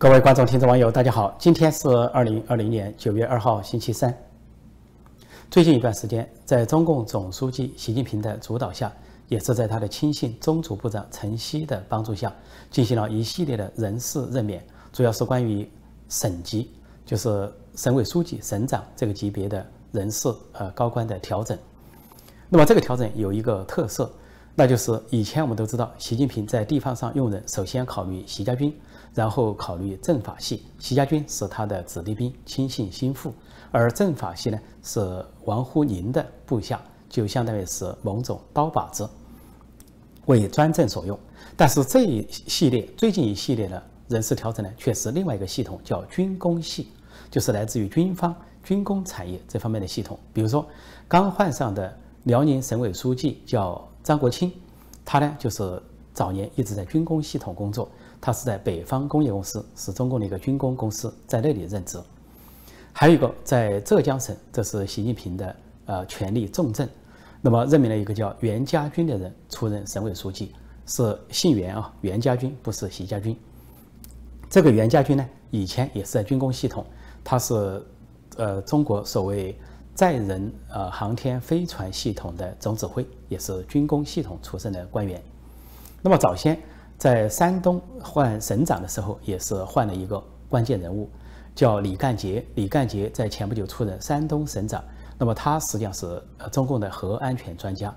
各位观众、听众、网友，大家好！今天是二零二零年九月二号，星期三。最近一段时间，在中共总书记习近平的主导下，也是在他的亲信中组部长陈希的帮助下，进行了一系列的人事任免，主要是关于省级，就是省委书记、省长这个级别的人事呃高官的调整。那么这个调整有一个特色，那就是以前我们都知道，习近平在地方上用人，首先考虑习家军。然后考虑政法系，习家军是他的子弟兵、亲信心腹，而政法系呢是王沪宁的部下，就相当于是某种刀把子，为专政所用。但是这一系列最近一系列的人事调整呢，却是另外一个系统，叫军工系，就是来自于军方军工产业这方面的系统。比如说，刚换上的辽宁省委书记叫张国清，他呢就是早年一直在军工系统工作。他是在北方工业公司，是中共的一个军工公司，在那里任职。还有一个在浙江省，这是习近平的呃权力重镇。那么任命了一个叫袁家军的人出任省委书记，是姓袁啊，袁家军不是习家军。这个袁家军呢，以前也是在军工系统，他是呃中国所谓载人呃航天飞船系统的总指挥，也是军工系统出身的官员。那么早先。在山东换省长的时候，也是换了一个关键人物，叫李干杰。李干杰在前不久出任山东省长。那么他实际上是呃中共的核安全专家，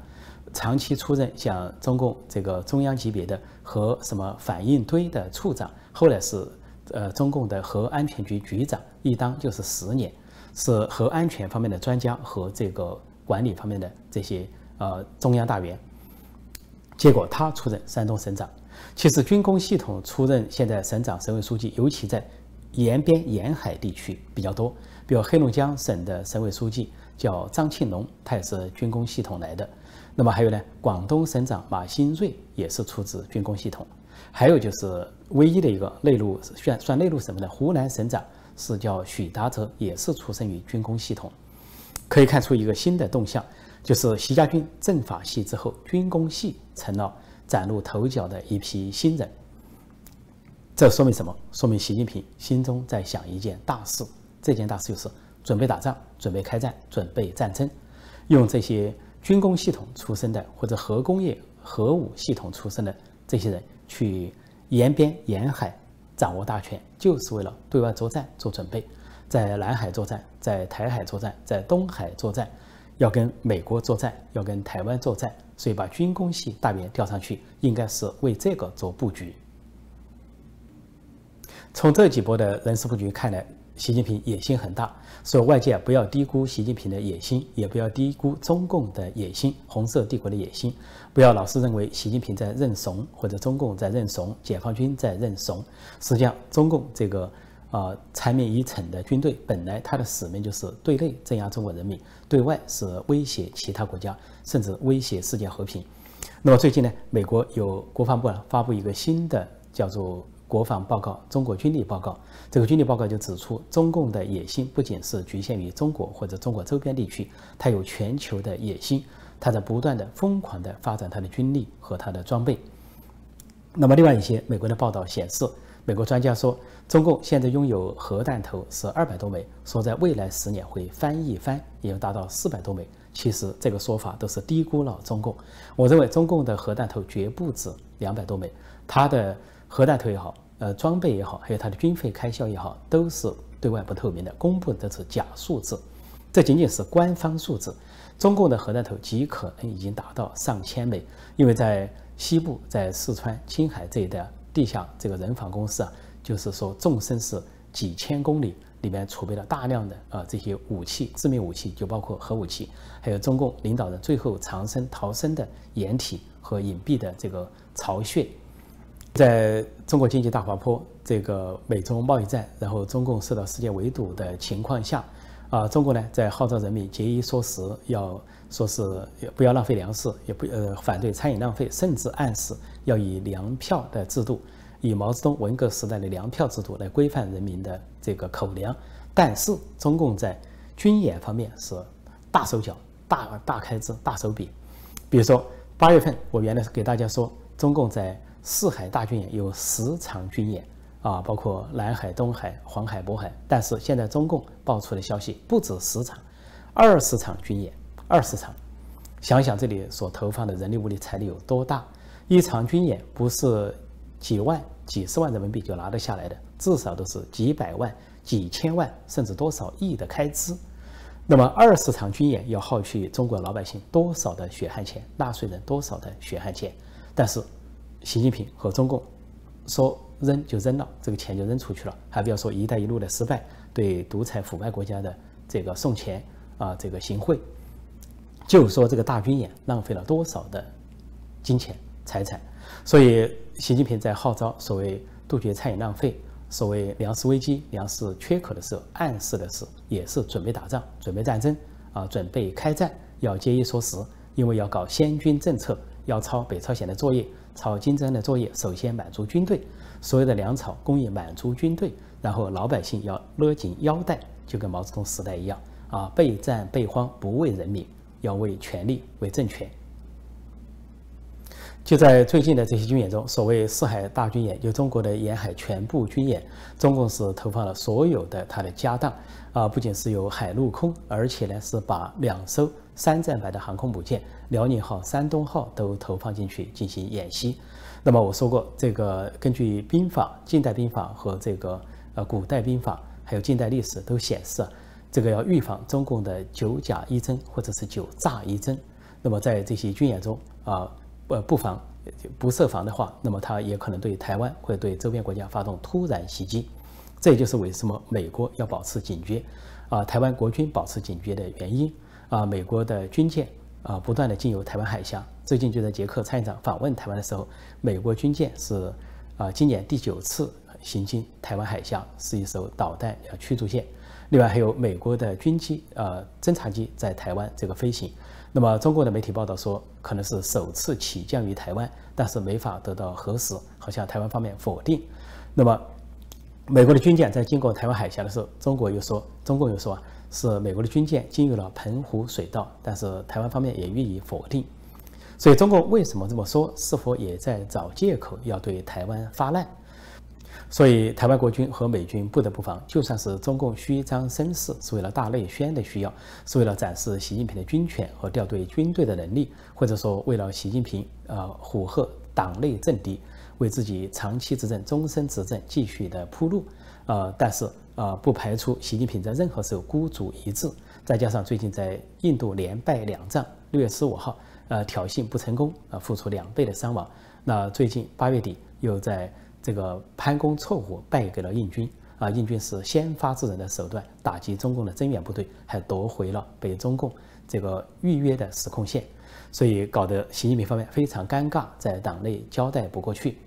长期出任像中共这个中央级别的核什么反应堆的处长，后来是呃中共的核安全局局长，一当就是十年，是核安全方面的专家和这个管理方面的这些呃中央大员。结果他出任山东省长。其实军工系统出任现在省长、省委书记，尤其在沿边沿海地区比较多。比如黑龙江省的省委书记叫张庆龙，他也是军工系统来的。那么还有呢，广东省长马兴瑞也是出自军工系统。还有就是唯一的一个内陆算算内陆省份的湖南省长是叫许达哲，也是出生于军工系统。可以看出一个新的动向，就是习家军政法系之后，军工系成了。崭露头角的一批新人，这说明什么？说明习近平心中在想一件大事。这件大事就是准备打仗、准备开战、准备战争，用这些军工系统出身的或者核工业、核武系统出身的这些人去沿边沿海掌握大权，就是为了对外作战做准备，在南海作战，在台海作战，在东海作战。要跟美国作战，要跟台湾作战，所以把军工系大员调上去，应该是为这个做布局。从这几波的人事布局看来，习近平野心很大，所以外界不要低估习近平的野心，也不要低估中共的野心，红色帝国的野心。不要老是认为习近平在认怂，或者中共在认怂，解放军在认怂。实际上，中共这个。啊，残灭已成的军队本来它的使命就是对内镇压中国人民，对外是威胁其他国家，甚至威胁世界和平。那么最近呢，美国有国防部啊发布一个新的叫做国防报告——中国军力报告。这个军力报告就指出，中共的野心不仅是局限于中国或者中国周边地区，它有全球的野心，它在不断的疯狂的发展它的军力和它的装备。那么另外一些美国的报道显示。美国专家说，中共现在拥有核弹头是二百多枚，说在未来十年会翻一番，也要达到四百多枚。其实这个说法都是低估了中共。我认为中共的核弹头绝不止两百多枚，它的核弹头也好，呃，装备也好，还有它的军费开销也好，都是对外不透明的，公布的是假数字。这仅仅是官方数字。中共的核弹头极可能已经达到上千枚，因为在西部，在四川、青海这一带。地下这个人防公司啊，就是说纵深是几千公里，里面储备了大量的啊这些武器，致命武器就包括核武器，还有中共领导人最后藏身逃生的掩体和隐蔽的这个巢穴。在中国经济大滑坡，这个美中贸易战，然后中共受到世界围堵的情况下，啊，中国呢在号召人民节衣缩食，要说是不要浪费粮食，也不呃反对餐饮浪费，甚至暗示。要以粮票的制度，以毛泽东文革时代的粮票制度来规范人民的这个口粮，但是中共在军演方面是大手脚、大大开支、大手笔。比如说八月份，我原来是给大家说，中共在四海大军演有十场军演，啊，包括南海、东海、黄海、渤海。但是现在中共爆出的消息不止十场，二十场军演，二十场。想想这里所投放的人力、物力、财力有多大？一场军演不是几万、几十万人民币就拿得下来的，至少都是几百万、几千万，甚至多少亿的开支。那么二十场军演要耗去中国老百姓多少的血汗钱，纳税人多少的血汗钱？但是习近平和中共说扔就扔了，这个钱就扔出去了，还不要说“一带一路”的失败，对独裁腐败国家的这个送钱啊，这个行贿。就说这个大军演浪费了多少的金钱财产，所以习近平在号召所谓杜绝餐饮浪费、所谓粮食危机、粮食缺口的时候，暗示的是也是准备打仗、准备战争啊，准备开战，要节衣缩食，因为要搞先军政策，要抄北朝鲜的作业，炒金砖的作业，首先满足军队所有的粮草供应，满足军队，然后老百姓要勒紧腰带，就跟毛泽东时代一样啊，备战备荒，不为人民。要为权力、为政权。就在最近的这些军演中，所谓四海大军演，就中国的沿海全部军演，中共是投放了所有的他的家当啊，不仅是有海陆空，而且呢是把两艘三战牌的航空母舰“辽宁号”“山东号”都投放进去进行演习。那么我说过，这个根据兵法、近代兵法和这个呃古代兵法，还有近代历史都显示。这个要预防中共的九假一真或者是九诈一真，那么在这些军演中啊，呃，不防不设防的话，那么他也可能对台湾或者对周边国家发动突然袭击。这也就是为什么美国要保持警觉，啊，台湾国军保持警觉的原因。啊，美国的军舰啊不断的进入台湾海峡。最近就在捷克参议长访问台湾的时候，美国军舰是啊今年第九次行经台湾海峡，是一艘导弹驱逐舰。另外还有美国的军机，呃，侦察机在台湾这个飞行。那么中国的媒体报道说，可能是首次起降于台湾，但是没法得到核实，好像台湾方面否定。那么美国的军舰在经过台湾海峡的时候，中国又说，中共又说啊，是美国的军舰进入了澎湖水道，但是台湾方面也予以否定。所以中国为什么这么说？是否也在找借口要对台湾发难？所以，台湾国军和美军不得不防。就算是中共虚张声势，是为了大内宣的需要，是为了展示习近平的军权和调队军队的能力，或者说为了习近平呃虎吓党内政敌，为自己长期执政、终身执政继续的铺路。呃，但是呃，不排除习近平在任何时候孤注一掷。再加上最近在印度连败两仗，六月十五号呃挑衅不成功，呃付出两倍的伤亡。那最近八月底又在。这个潘公错虎败给了印军啊！印军是先发制人的手段打击中共的增援部队，还夺回了被中共这个预约的实控线，所以搞得习近平方面非常尴尬，在党内交代不过去。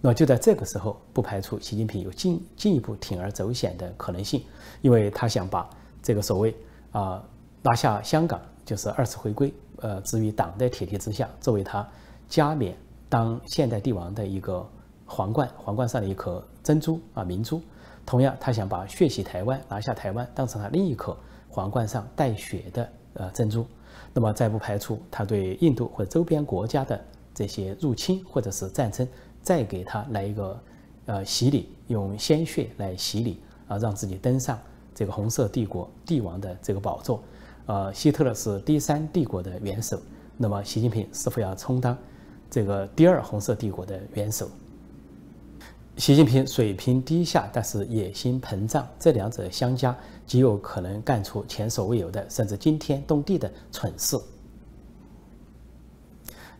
那就在这个时候，不排除习近平有进进一步铤而走险的可能性，因为他想把这个所谓啊拿下香港，就是二次回归，呃置于党的铁蹄之下，作为他加冕当现代帝王的一个。皇冠，皇冠上的一颗珍珠啊，明珠。同样，他想把血洗台湾，拿下台湾，当成他另一颗皇冠上带血的呃珍珠。那么，再不排除他对印度或者周边国家的这些入侵或者是战争，再给他来一个呃洗礼，用鲜血来洗礼啊，让自己登上这个红色帝国帝王的这个宝座。呃，希特勒是第三帝国的元首，那么习近平是否要充当这个第二红色帝国的元首？习近平水平低下，但是野心膨胀，这两者相加，极有可能干出前所未有的，甚至惊天动地的蠢事。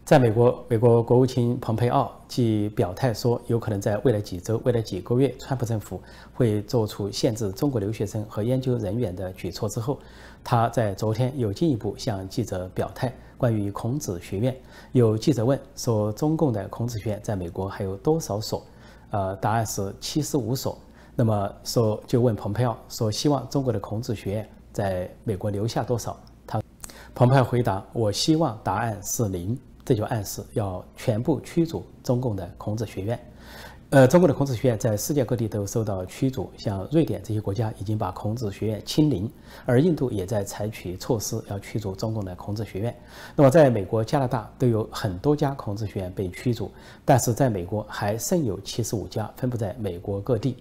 在美国，美国国务卿蓬佩奥即表态说，有可能在未来几周、未来几个月，川普政府会做出限制中国留学生和研究人员的举措之后，他在昨天又进一步向记者表态，关于孔子学院。有记者问说，中共的孔子学院在美国还有多少所？呃，答案是七十五所。那么说，就问蓬佩奥说，希望中国的孔子学院在美国留下多少？他，蓬佩奥回答，我希望答案是零。这就暗示要全部驱逐中共的孔子学院。呃，中国的孔子学院在世界各地都受到驱逐，像瑞典这些国家已经把孔子学院清零，而印度也在采取措施要驱逐中共的孔子学院。那么，在美国、加拿大都有很多家孔子学院被驱逐，但是在美国还剩有七十五家分布在美国各地。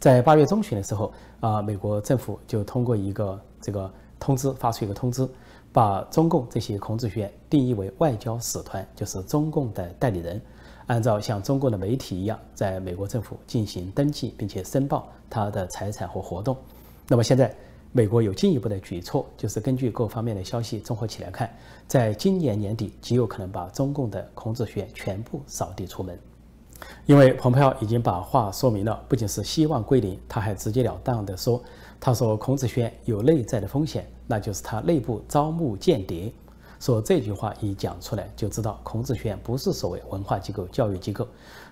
在八月中旬的时候，啊，美国政府就通过一个这个通知发出一个通知，把中共这些孔子学院定义为外交使团，就是中共的代理人。按照像中共的媒体一样，在美国政府进行登记，并且申报他的财产和活动。那么现在，美国有进一步的举措，就是根据各方面的消息综合起来看，在今年年底极有可能把中共的孔子学院全部扫地出门。因为蓬佩奥已经把话说明了，不仅是希望归零，他还直截了当地说：“他说孔子学院有内在的风险，那就是他内部招募间谍。”说这句话一讲出来，就知道孔子学院不是所谓文化机构、教育机构，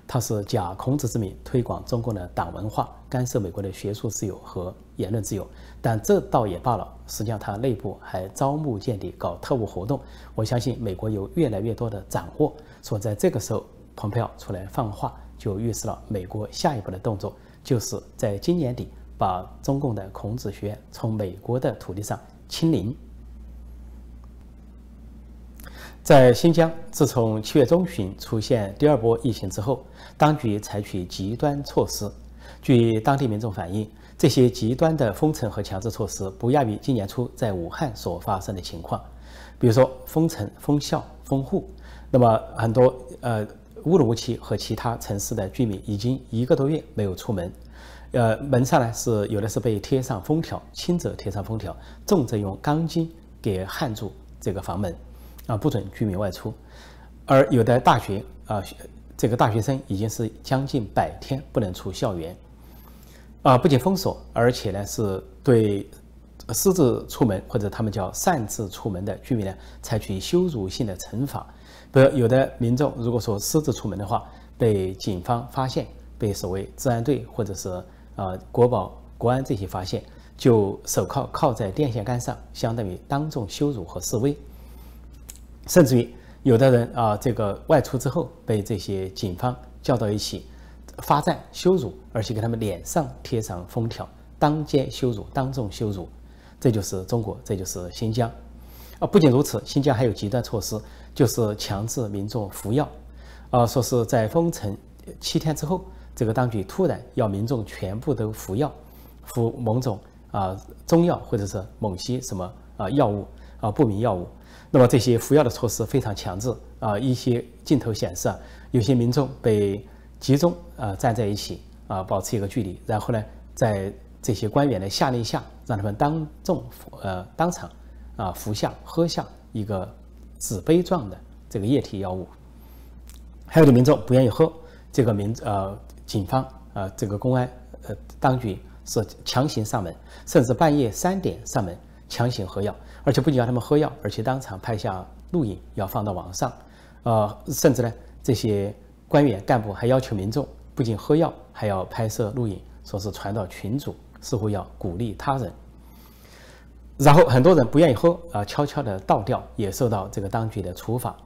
他是假孔子之名推广中共的党文化，干涉美国的学术自由和言论自由。但这倒也罢了，实际上他内部还招募间谍、搞特务活动。我相信美国有越来越多的掌握。说在这个时候，蓬佩奥出来放话，就预示了美国下一步的动作，就是在今年底把中共的孔子学院从美国的土地上清零。在新疆，自从七月中旬出现第二波疫情之后，当局采取极端措施。据当地民众反映，这些极端的封城和强制措施不亚于今年初在武汉所发生的情况。比如说封城、封校、封户，那么很多呃乌鲁木齐和其他城市的居民已经一个多月没有出门，呃门上呢是有的是被贴上封条，轻则贴上封条，重则用钢筋给焊住这个房门。啊，不准居民外出，而有的大学啊，这个大学生已经是将近百天不能出校园，啊，不仅封锁，而且呢是对私自出门或者他们叫擅自出门的居民呢，采取羞辱性的惩罚。比如有的民众如果说私自出门的话，被警方发现，被所谓治安队或者是啊国保国安这些发现，就手铐铐在电线杆上，相当于当众羞辱和示威。甚至于有的人啊，这个外出之后被这些警方叫到一起发站羞辱，而且给他们脸上贴上封条，当街羞辱，当众羞辱，这就是中国，这就是新疆。啊，不仅如此，新疆还有极端措施，就是强制民众服药。啊，说是在封城七天之后，这个当局突然要民众全部都服药，服某种啊中药或者是某些什么啊药物啊不明药物。那么这些服药的措施非常强制啊！一些镜头显示啊，有些民众被集中啊站在一起啊，保持一个距离，然后呢，在这些官员的下令下，让他们当众呃当场啊服下喝下一个纸杯状的这个液体药物。还有的民众不愿意喝，这个民呃警方啊这个公安呃当局是强行上门，甚至半夜三点上门强行喝药。而且不仅要他们喝药，而且当场拍下录影，要放到网上，呃，甚至呢，这些官员干部还要求民众不仅喝药，还要拍摄录影，说是传到群组，似乎要鼓励他人。然后很多人不愿意喝啊，悄悄的倒掉，也受到这个当局的处罚。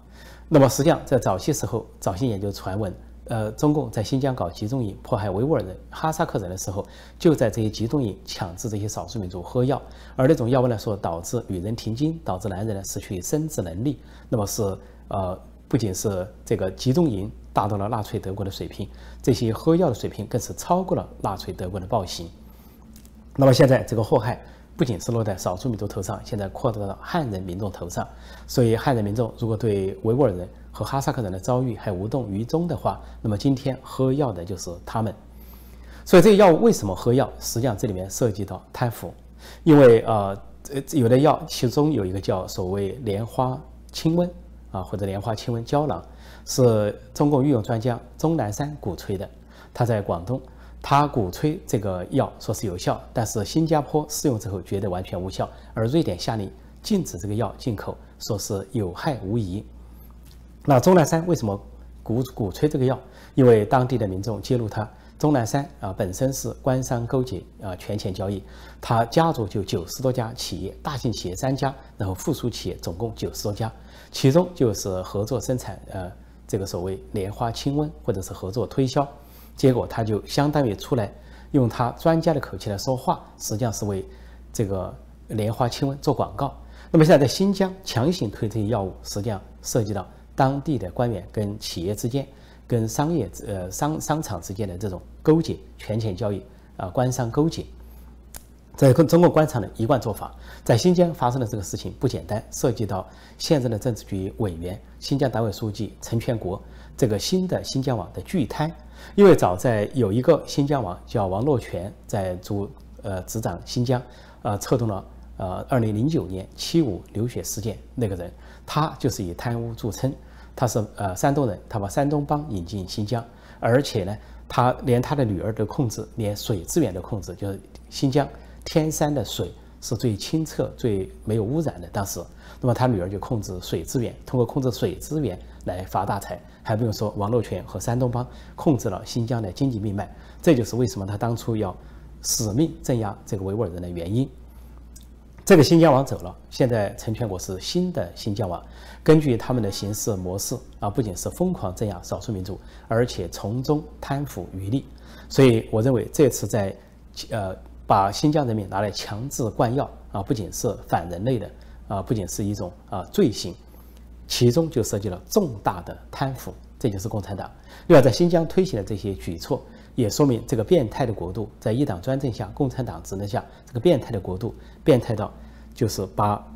那么实际上在早些时候，早些研究传闻。呃，中共在新疆搞集中营迫害维吾尔人、哈萨克人的时候，就在这些集中营强制这些少数民族喝药，而那种药物呢，说导致女人停经，导致男人呢失去生殖能力。那么是呃，不仅是这个集中营达到了纳粹德国的水平，这些喝药的水平更是超过了纳粹德国的暴行。那么现在这个祸害不仅是落在少数民族头上，现在扩大到汉人民众头上。所以汉人民众如果对维吾尔人，和哈萨克人的遭遇还无动于衷的话，那么今天喝药的就是他们。所以这个药物为什么喝药？实际上这里面涉及到贪腐，因为呃，有的药其中有一个叫所谓莲花清瘟啊，或者莲花清瘟胶囊，是中共御用专家钟南山鼓吹的。他在广东，他鼓吹这个药说是有效，但是新加坡试用之后觉得完全无效，而瑞典下令禁止这个药进口，说是有害无疑。那钟南山为什么鼓鼓吹这个药？因为当地的民众揭露他，钟南山啊本身是官商勾结啊权钱交易，他家族就九十多家企业，大型企业三家，然后附属企业总共九十多家，其中就是合作生产呃这个所谓莲花清瘟或者是合作推销，结果他就相当于出来用他专家的口气来说话，实际上是为这个莲花清瘟做广告。那么现在在新疆强行推这些药物，实际上涉及到当地的官员跟企业之间、跟商业呃商商场之间的这种勾结、权钱交易啊，官商勾结。在中国官场的一贯做法，在新疆发生的这个事情不简单，涉及到现任的政治局委员、新疆党委书记陈全国这个新的新疆网的巨贪。因为早在有一个新疆网叫王洛泉在主呃执掌新疆，呃策动了呃二零零九年七五流血事件那个人，他就是以贪污著称，他是呃山东人，他把山东帮引进新疆，而且呢，他连他的女儿都控制，连水资源都控制，就是新疆。天山的水是最清澈、最没有污染的。当时，那么他女儿就控制水资源，通过控制水资源来发大财。还不用说王洛泉和山东帮控制了新疆的经济命脉，这就是为什么他当初要死命镇压这个维吾尔人的原因。这个新疆网走了，现在成全国是新的新疆网，根据他们的行事模式啊，不仅是疯狂镇压少数民族，而且从中贪腐渔利。所以，我认为这次在呃。把新疆人民拿来强制灌药啊，不仅是反人类的啊，不仅是一种啊罪行，其中就涉及了重大的贪腐，这就是共产党。另外，在新疆推行的这些举措，也说明这个变态的国度在一党专政下、共产党执政下，这个变态的国度变态到就是把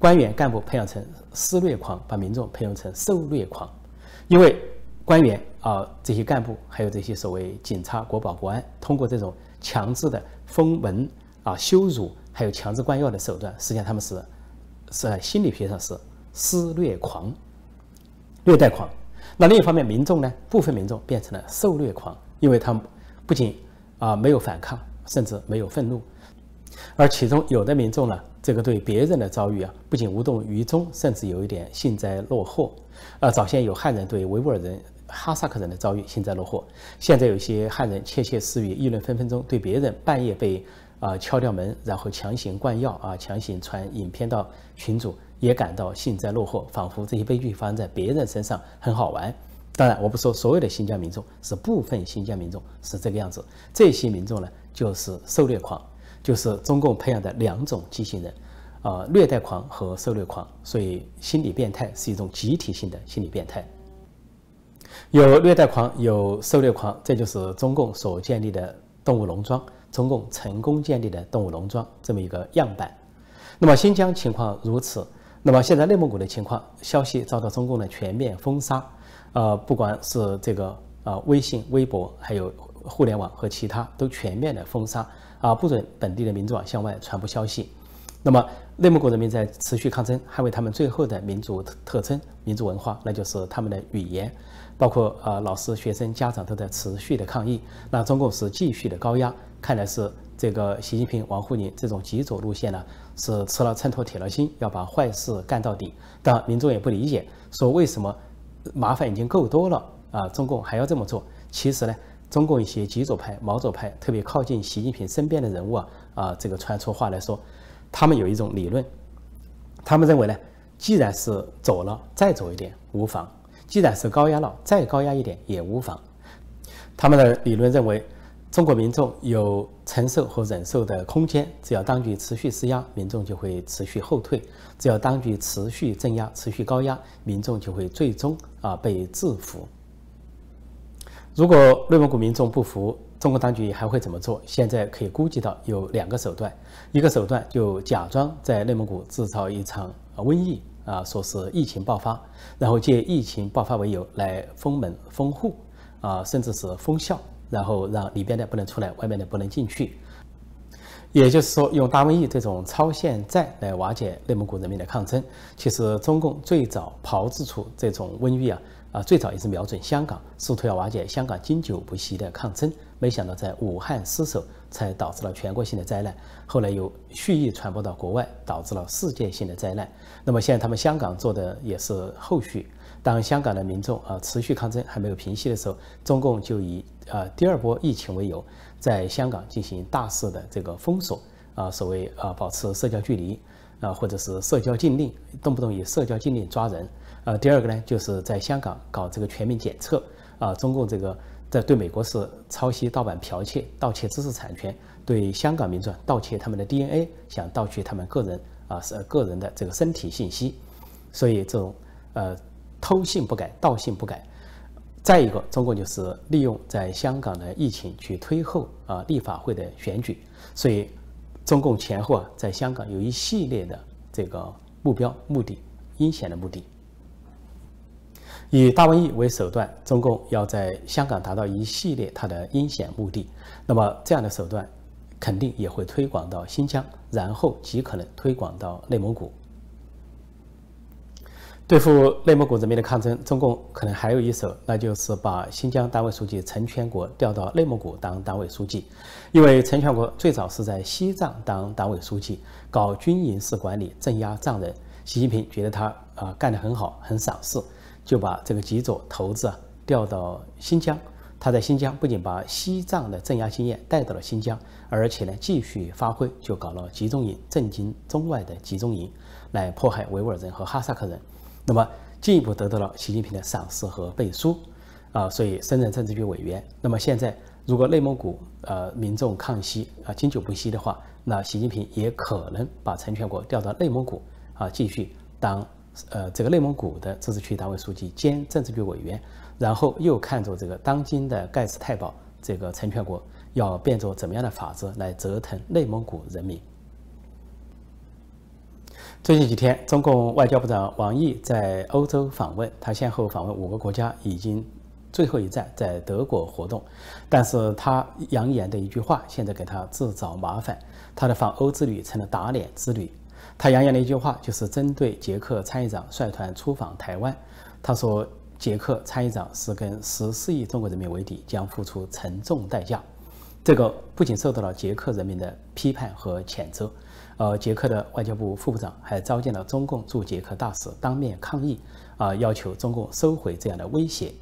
官员干部培养成施虐狂，把民众培养成受虐狂。因为官员啊，这些干部还有这些所谓警察、国保、国安，通过这种强制的。封门啊，羞辱，还有强制灌药的手段，实际上他们是是在心理学上是施虐狂、虐待狂。那另一方面，民众呢，部分民众变成了受虐狂，因为他们不仅啊没有反抗，甚至没有愤怒，而其中有的民众呢，这个对别人的遭遇啊，不仅无动于衷，甚至有一点幸灾乐祸。啊，早先有汉人对维吾尔人。哈萨克人的遭遇幸灾乐祸，现在有些汉人窃窃私语、议论纷纷中，对别人半夜被啊敲掉门，然后强行灌药啊，强行传影片到群组，也感到幸灾乐祸，仿佛这些悲剧发生在别人身上很好玩。当然，我不说所有的新疆民众，是部分新疆民众是这个样子。这些民众呢，就是受虐狂，就是中共培养的两种畸形人，啊，虐待狂和受虐狂。所以，心理变态是一种集体性的心理变态。有虐待狂，有受虐狂，这就是中共所建立的动物农庄，中共成功建立的动物农庄这么一个样板。那么新疆情况如此，那么现在内蒙古的情况，消息遭到中共的全面封杀，呃，不管是这个啊微信、微博，还有互联网和其他都全面的封杀啊，不准本地的民众向外传播消息。那么内蒙古人民在持续抗争，捍卫他们最后的民族特征、民族文化，那就是他们的语言。包括呃老师、学生、家长都在持续的抗议，那中共是继续的高压，看来是这个习近平、王沪宁这种极左路线呢，是吃了秤砣铁了心，要把坏事干到底。但民众也不理解，说为什么麻烦已经够多了啊，中共还要这么做？其实呢，中共一些极左派、毛左派，特别靠近习近平身边的人物啊啊，这个传出话来说，他们有一种理论，他们认为呢，既然是走了，再走一点无妨。既然是高压了，再高压一点也无妨。他们的理论认为，中国民众有承受和忍受的空间，只要当局持续施压，民众就会持续后退；只要当局持续镇压、持续高压，民众就会最终啊被制服。如果内蒙古民众不服，中国当局还会怎么做？现在可以估计到有两个手段：一个手段就假装在内蒙古制造一场瘟疫。啊，说是疫情爆发，然后借疫情爆发为由来封门封户，啊，甚至是封校，然后让里边的不能出来，外面的不能进去。也就是说，用大瘟疫这种超限战来瓦解内蒙古人民的抗争。其实，中共最早炮制出这种瘟疫啊。啊，最早也是瞄准香港，试图要瓦解香港经久不息的抗争，没想到在武汉失守，才导致了全国性的灾难。后来又蓄意传播到国外，导致了世界性的灾难。那么现在他们香港做的也是后续。当香港的民众啊持续抗争还没有平息的时候，中共就以啊第二波疫情为由，在香港进行大肆的这个封锁啊，所谓啊保持社交距离啊，或者是社交禁令，动不动以社交禁令抓人。呃，第二个呢，就是在香港搞这个全民检测啊，中共这个在对美国是抄袭、盗版、剽窃、盗窃知识产权；对香港民众盗窃他们的 DNA，想盗取他们个人啊是个人的这个身体信息。所以这种呃偷信不改、盗信不改。再一个，中共就是利用在香港的疫情去推后啊立法会的选举。所以中共前后啊在香港有一系列的这个目标、目的、阴险的目的。以大瘟疫为手段，中共要在香港达到一系列它的阴险目的。那么这样的手段，肯定也会推广到新疆，然后极可能推广到内蒙古。对付内蒙古人民的抗争，中共可能还有一手，那就是把新疆党委书记陈全国调到内蒙古当党委书记。因为陈全国最早是在西藏当党委书记，搞军营式管理，镇压藏人。习近平觉得他啊干得很好，很赏识。就把这个吉左头子啊调到新疆，他在新疆不仅把西藏的镇压经验带到了新疆，而且呢继续发挥，就搞了集中营，震惊中外的集中营，来迫害维吾尔人和哈萨克人，那么进一步得到了习近平的赏识和背书，啊，所以升任政治局委员。那么现在如果内蒙古呃民众抗息啊经久不息的话，那习近平也可能把陈全国调到内蒙古啊继续当。呃，这个内蒙古的自治区党委书记兼政治局委员，然后又看着这个当今的盖世太保这个陈全国，要变作怎么样的法子来折腾内蒙古人民。最近几天，中共外交部长王毅在欧洲访问，他先后访问五个国家，已经最后一站在德国活动。但是他扬言的一句话，现在给他自找麻烦，他的访欧之旅成了打脸之旅。他扬言的一句话，就是针对捷克参议长率团出访台湾。他说：“捷克参议长是跟十四亿中国人民为敌，将付出沉重代价。”这个不仅受到了捷克人民的批判和谴责，呃，捷克的外交部副部长还召见了中共驻捷克大使，当面抗议，啊，要求中共收回这样的威胁。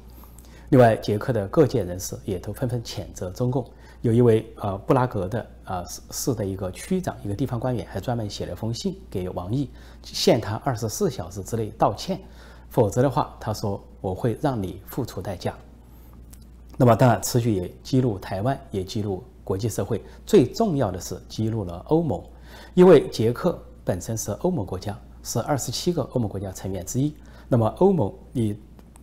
另外，捷克的各界人士也都纷纷谴责中共。有一位呃布拉格的啊市市的一个区长，一个地方官员，还专门写了封信给王毅，限他二十四小时之内道歉，否则的话，他说我会让你付出代价。那么当然，此举也激怒台湾，也激怒国际社会。最重要的是激怒了欧盟，因为捷克本身是欧盟国家，是二十七个欧盟国家成员之一。那么欧盟你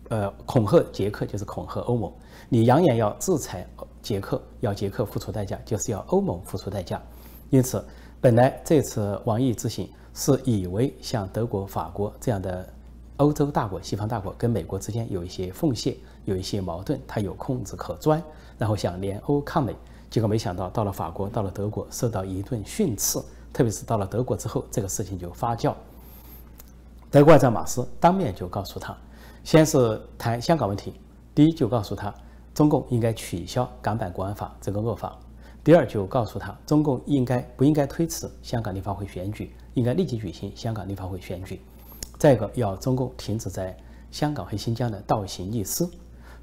呃恐吓捷克就是恐吓欧盟，你扬言要制裁。捷克要捷克付出代价，就是要欧盟付出代价。因此，本来这次王毅之行是以为像德国、法国这样的欧洲大国、西方大国跟美国之间有一些缝隙、有一些矛盾，他有空子可钻，然后想联欧抗美。结果没想到，到了法国，到了德国，受到一顿训斥。特别是到了德国之后，这个事情就发酵。德国外长马斯当面就告诉他，先是谈香港问题，第一就告诉他。中共应该取消港版国安法这个恶法。第二，就告诉他，中共应该不应该推迟香港立法会选举，应该立即举行香港立法会选举。再一个，要中共停止在香港和新疆的倒行逆施。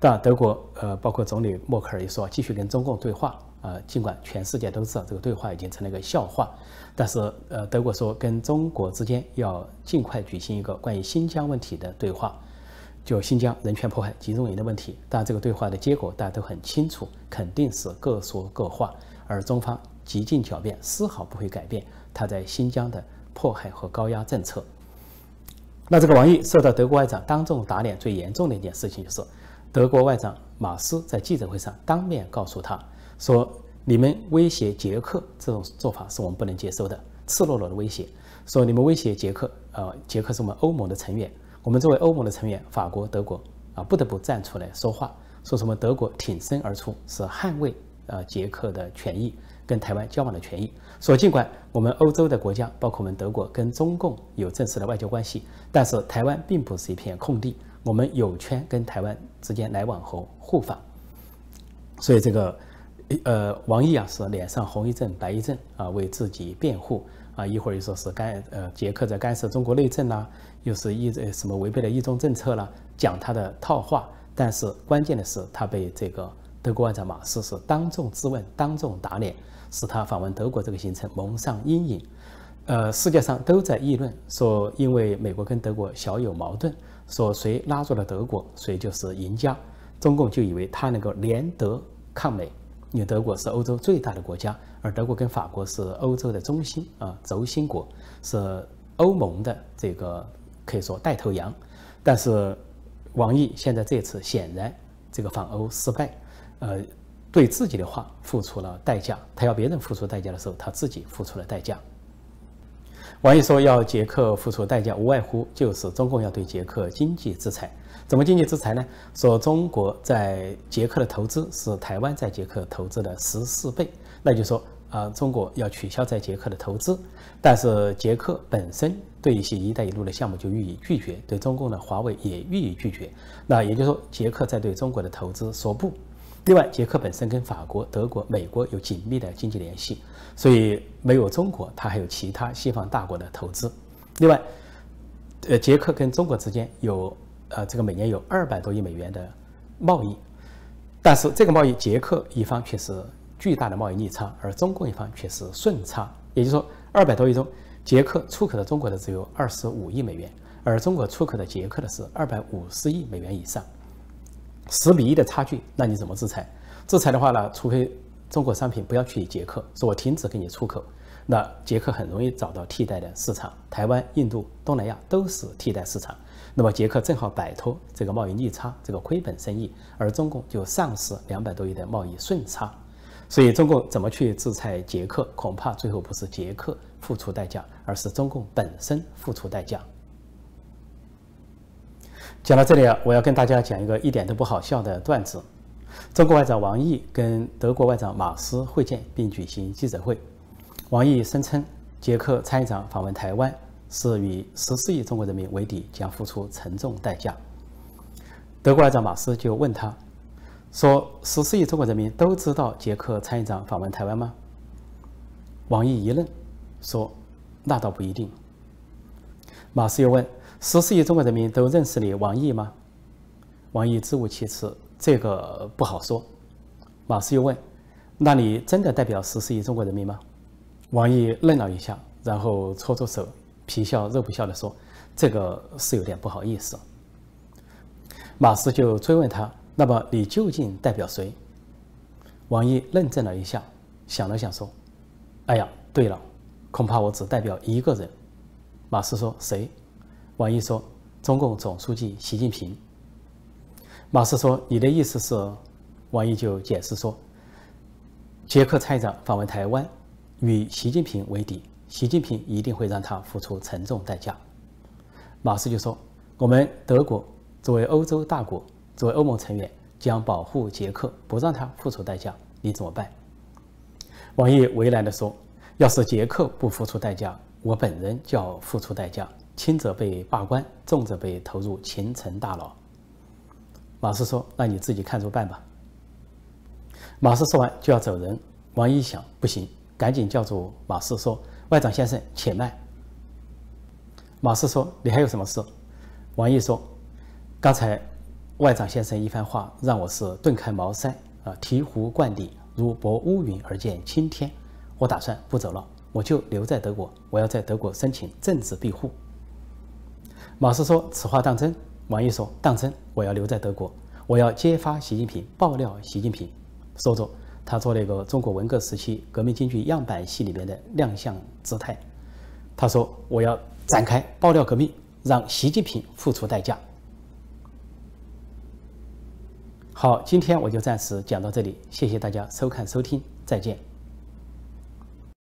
当然，德国呃，包括总理默克尔也说，继续跟中共对话。呃，尽管全世界都知道这个对话已经成了一个笑话，但是呃，德国说跟中国之间要尽快举行一个关于新疆问题的对话。就新疆人权迫害、集中营的问题，但这个对话的结果大家都很清楚，肯定是各说各话，而中方极尽狡辩，丝毫不会改变他在新疆的迫害和高压政策。那这个王毅受到德国外长当众打脸最严重的一件事情，就是德国外长马斯在记者会上当面告诉他说：“你们威胁捷克这种做法是我们不能接受的，赤裸裸的威胁。说你们威胁捷克，呃，捷克是我们欧盟的成员。”我们作为欧盟的成员，法国、德国啊，不得不站出来说话，说什么德国挺身而出，是捍卫呃捷克的权益，跟台湾交往的权益。说尽管我们欧洲的国家，包括我们德国，跟中共有正式的外交关系，但是台湾并不是一片空地，我们有权跟台湾之间来往和互访。所以这个呃，王毅啊，是脸上红一阵白一阵啊，为自己辩护啊，一会儿又说是干呃捷克在干涉中国内政呐。又是一呃什么违背了一中政策了，讲他的套话，但是关键的是他被这个德国外长马斯是当众质问、当众打脸，使他访问德国这个行程蒙上阴影。呃，世界上都在议论说，因为美国跟德国小有矛盾，说谁拉住了德国，谁就是赢家。中共就以为他能够联德抗美，因为德国是欧洲最大的国家，而德国跟法国是欧洲的中心啊轴心国，是欧盟的这个可以说带头羊。但是王毅现在这次显然这个访欧失败，呃，对自己的话付出了代价。他要别人付出代价的时候，他自己付出了代价。王毅说要捷克付出代价，无外乎就是中共要对捷克经济制裁。怎么经济制裁呢？说中国在捷克的投资是台湾在捷克投资的十四倍，那就说啊，中国要取消在捷克的投资。但是捷克本身对一些“一带一路”的项目就予以拒绝，对中共的华为也予以拒绝。那也就是说，捷克在对中国的投资说不。另外，捷克本身跟法国、德国、美国有紧密的经济联系，所以没有中国，它还有其他西方大国的投资。另外，呃，捷克跟中国之间有呃这个每年有二百多亿美元的贸易，但是这个贸易捷克一方却是巨大的贸易逆差，而中共一方却是顺差。也就是说，二百多亿中，捷克出口的中国的只有二十五亿美元，而中国出口的捷克的是二百五十亿美元以上。十比一的差距，那你怎么制裁？制裁的话呢，除非中国商品不要去捷克，说我停止给你出口，那捷克很容易找到替代的市场，台湾、印度、东南亚都是替代市场。那么捷克正好摆脱这个贸易逆差，这个亏本生意，而中共就丧失两百多亿的贸易顺差。所以中共怎么去制裁捷克，恐怕最后不是捷克付出代价，而是中共本身付出代价。讲到这里啊，我要跟大家讲一个一点都不好笑的段子。中国外长王毅跟德国外长马斯会见并举行记者会。王毅声称，捷克参议长访问台湾是与十四亿中国人民为敌，将付出沉重代价。德国外长马斯就问他，说：“十四亿中国人民都知道捷克参议长访问台湾吗？”王毅一愣，说：“那倒不一定。”马斯又问。十四亿中国人民都认识你王毅吗？王毅支吾其词，这个不好说。马斯又问：“那你真的代表十四亿中国人民吗？”王毅愣了一下，然后搓搓手，皮笑肉不笑地说：“这个是有点不好意思。”马斯就追问他：“那么你究竟代表谁？”王毅愣怔了一下，想了想说：“哎呀，对了，恐怕我只代表一个人。”马斯说：“谁？”王毅说：“中共总书记习近平。”马斯说：“你的意思是？”王毅就解释说：“捷克参长访问台湾，与习近平为敌，习近平一定会让他付出沉重代价。”马斯就说：“我们德国作为欧洲大国，作为欧盟成员，将保护捷克，不让他付出代价。你怎么办？”王毅为难地说：“要是捷克不付出代价，我本人就要付出代价。”轻则被罢官，重则被投入秦城大牢。马斯说：“那你自己看着办吧。”马斯说完就要走人，王毅想不行，赶紧叫住马斯说：“外长先生，且慢。”马斯说：“你还有什么事？”王毅说：“刚才外长先生一番话，让我是顿开茅塞啊，醍醐灌顶，如拨乌云而见青天。我打算不走了，我就留在德国，我要在德国申请政治庇护。”马斯说：“此话当真？”王毅说：“当真，我要留在德国，我要揭发习近平，爆料习近平。”说着，他做了一个中国文革时期革命京剧样板戏里面的亮相姿态。他说：“我要展开爆料革命，让习近平付出代价。”好，今天我就暂时讲到这里，谢谢大家收看收听，再见。